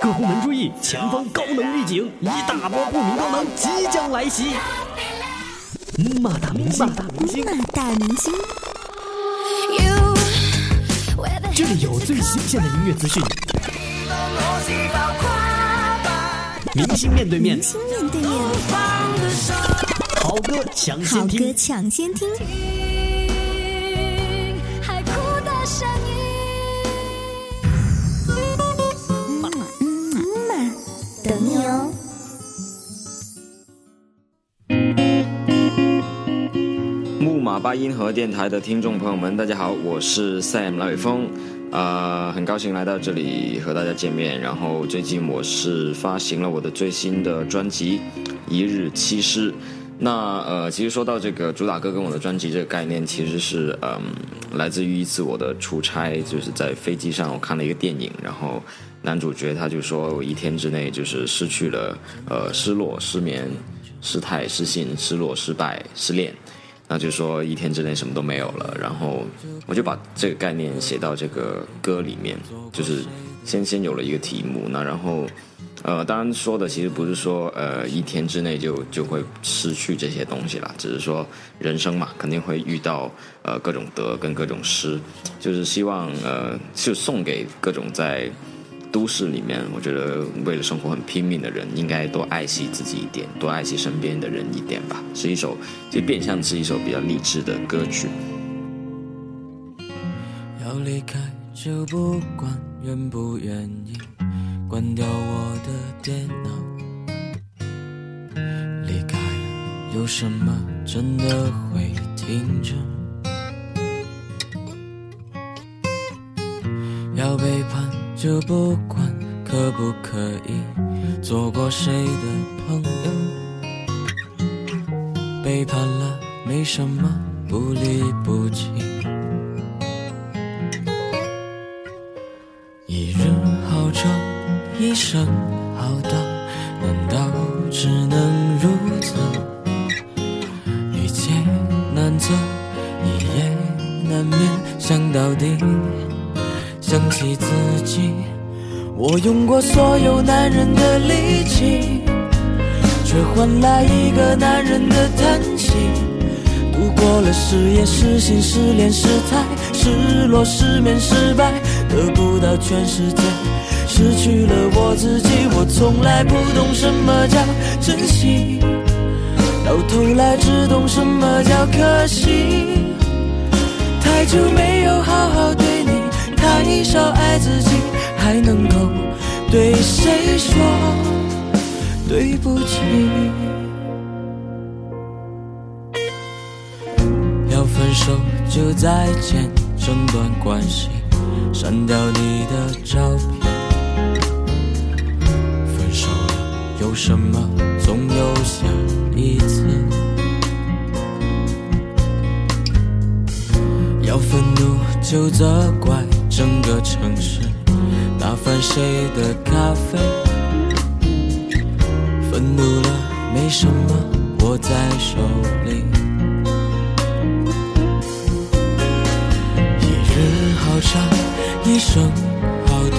各部门注意，前方高能预警，一大波不明高能即将来袭。马大明星，大明星，大明星，这里有最新鲜的音乐资讯。明星面对面，明星面对面，好歌抢先听，好歌抢先听。八音盒电台的听众朋友们，大家好，我是 Sam 老伟峰，呃，很高兴来到这里和大家见面。然后最近我是发行了我的最新的专辑《一日七诗》。那呃，其实说到这个主打歌跟我的专辑这个概念，其实是嗯，来自于一次我的出差，就是在飞机上我看了一个电影，然后男主角他就说我一天之内就是失去了呃失落、失眠、失态、失信、失落、失败、失恋。那就说一天之内什么都没有了，然后我就把这个概念写到这个歌里面，就是先先有了一个题目，那然后，呃，当然说的其实不是说呃一天之内就就会失去这些东西啦，只是说人生嘛，肯定会遇到呃各种得跟各种失，就是希望呃就送给各种在。都市里面，我觉得为了生活很拼命的人，应该多爱惜自己一点，多爱惜身边的人一点吧。是一首，其实变相是一首比较励志的歌曲。要离开就不管愿不愿意，关掉我的电脑。离开有什么真的会停止？要背叛。就不管可不可以做过谁的朋友，背叛了没什么不离不弃。一日好长，一生好短，难道只能如此？一劫难测，一夜难眠，想到底。起自己，我用过所有男人的力气，却换来一个男人的叹息。度过了失业、失信、失恋、失态、失落、失眠、失败，得不到全世界，失去了我自己。我从来不懂什么叫珍惜，到头来只懂什么叫可惜。太久没有好好对。太少爱自己，还能够对谁说对不起？要分手就再见，整段关系，删掉你的照片。分手了有什么？总有下一次。要愤怒就责怪。整个城市打翻谁的咖啡？愤怒了没什么握在手里。一日好长，一生好短，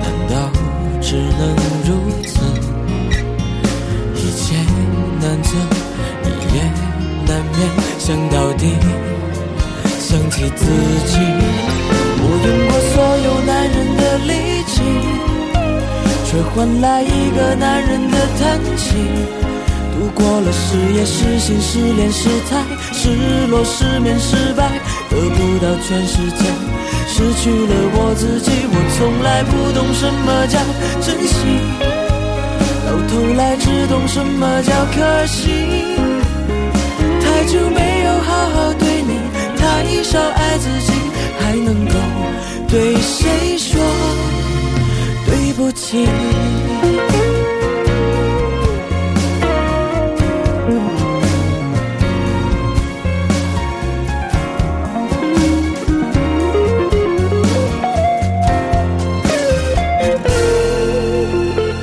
难道只能如此？一切难测，一夜难眠，想到底，想起自己。我用过所有男人的力气，却换来一个男人的叹息。度过了失业、失信、失恋、失态、失落、失眠、失败，得不到全世界，失去了我自己。我从来不懂什么叫珍惜，到头来只懂什么叫可惜。太久没有好好对你，太少爱自己。还能够对谁说对不起？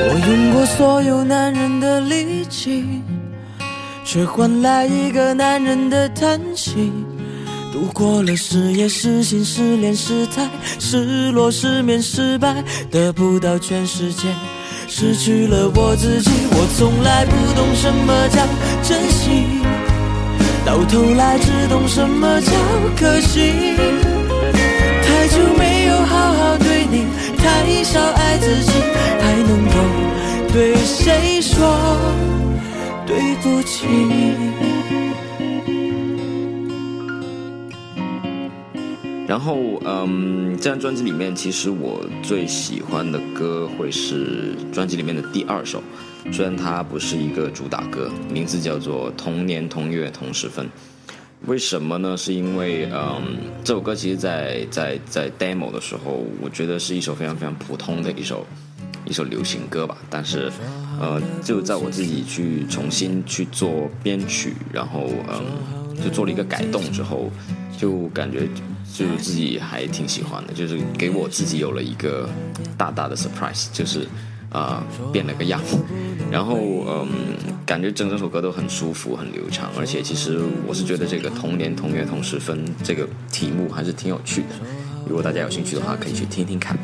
我用过所有男人的力气，却换来一个男人的叹息。度过了失业、失心、失恋、失态、失落、失眠、失败，得不到全世界，失去了我自己。我从来不懂什么叫珍惜，到头来只懂什么叫可惜。太久没有好好对你，太少爱自己，还能够对谁说对不起？然后，嗯，这张专辑里面，其实我最喜欢的歌会是专辑里面的第二首，虽然它不是一个主打歌，名字叫做《同年同月同时分》。为什么呢？是因为，嗯，这首歌其实，在在在 demo 的时候，我觉得是一首非常非常普通的一首一首流行歌吧。但是，呃，就在我自己去重新去做编曲，然后，嗯，就做了一个改动之后，就感觉。就是自己还挺喜欢的，就是给我自己有了一个大大的 surprise，就是啊变了个样，然后嗯感觉整整首歌都很舒服很流畅，而且其实我是觉得这个同年同月同时分这个题目还是挺有趣的，如果大家有兴趣的话可以去听听看。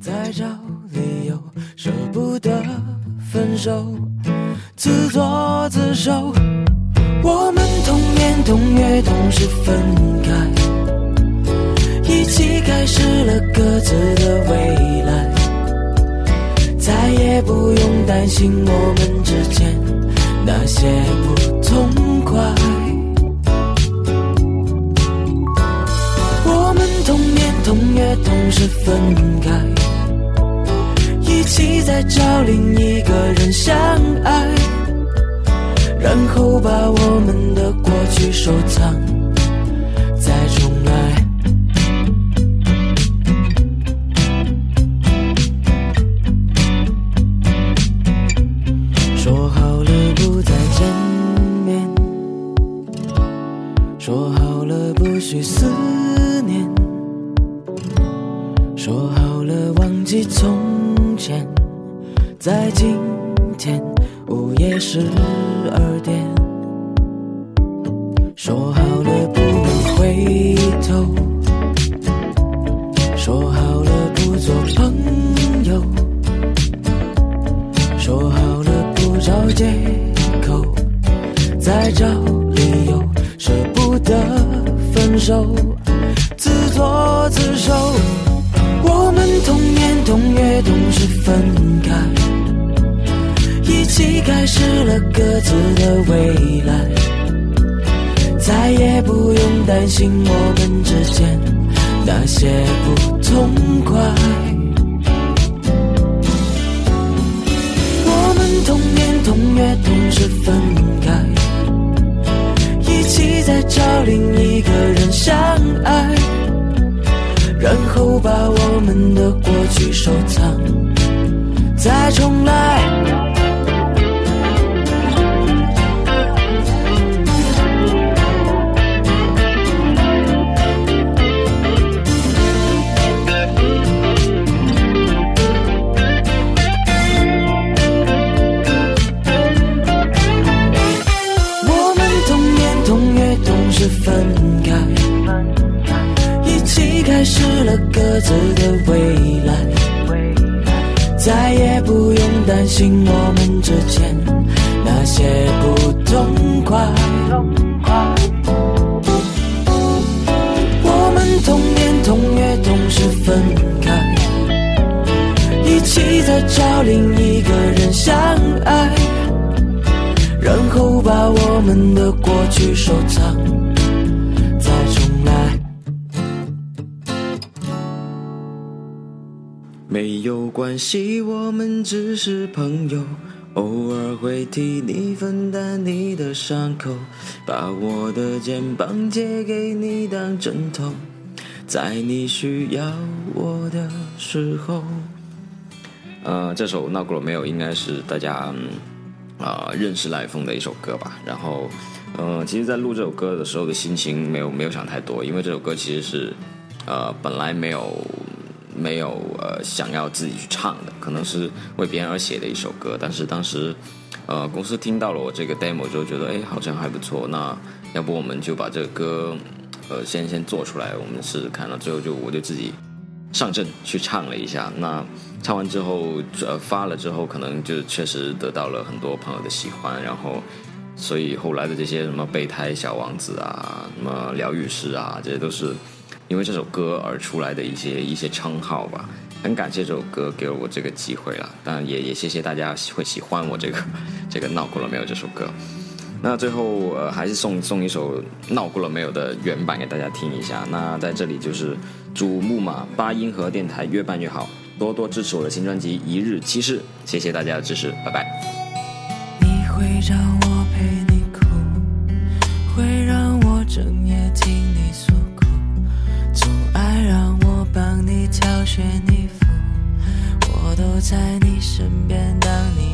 在找理由舍不得分手，自作自受。我们同年同月同时分开。一起开始了各自的未来，再也不用担心我们之间那些不痛快。我们同年同月同时分开，一起再找另一个人相爱，然后把我们的过去收藏再重来说好了不再见面说好了不许思念说好了忘记从前在今天午夜十二口，再找理由，舍不得分手，自作自受。我们同年同月同时分开。一起开始了各自的未来，再也不用担心我们之间那些不痛快。是分开，一起再找另一个人相爱，然后把我们的过去收藏，再重来。用担心我们之间那些不痛快。我们同年同月同时分开，一起再找另一个人相爱，然后把我们的过去收藏。再重来没有关系，我们只是朋友，偶尔会替你分担你的伤口，把我的肩膀借给你当枕头，在你需要我的时候。呃，这首闹过了没有？应该是大家啊认识赖风的一首歌吧。然后，嗯，其实，在录这首歌的时候的心情没有没有想太多，因为这首歌其实是呃本来没有。没有呃想要自己去唱的，可能是为别人而写的一首歌。但是当时，呃，公司听到了我这个 demo 之后，觉得哎好像还不错，那要不我们就把这个歌呃先先做出来，我们试试看了。最后就我就自己上阵去唱了一下。那唱完之后，呃发了之后，可能就确实得到了很多朋友的喜欢。然后，所以后来的这些什么备胎小王子啊，什么疗愈师啊，这些都是因为这首歌而出来的一些一些称号吧。很感谢这首歌给了我这个机会了，当然也也谢谢大家会喜欢我这个 这个闹过了没有这首歌。那最后呃还是送送一首闹过了没有的原版给大家听一下。那在这里就是祝木马八音盒电台越办越好，多多支持我的新专辑《一日七事》，谢谢大家的支持，拜拜。你会让我陪你哭，会让我整夜听你诉在你身边当你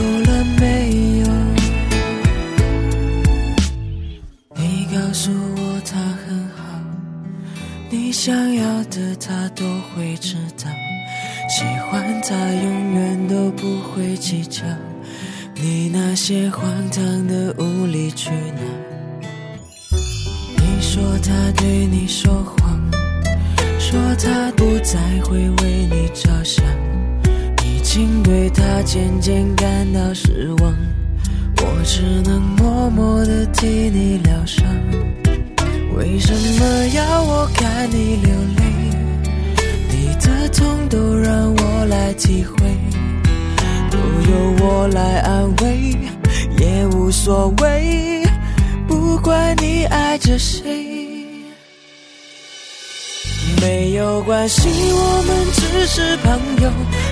够了没有？你告诉我他很好，你想要的他都会知道，喜欢他永远都不会计较，你那些荒唐的无理取闹。你说他对你说谎，说他不再会为你着想，已经对他渐渐感到失望。我只能默默地替你疗伤。为什么要我看你流泪？你的痛都让我来体会，都由我来安慰，也无所谓。不管你爱着谁。没有关系，我们只是朋友，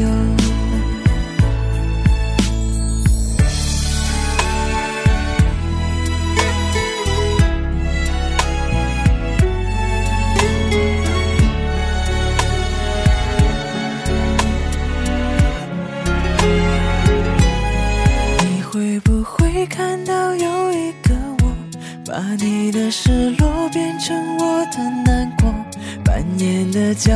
有？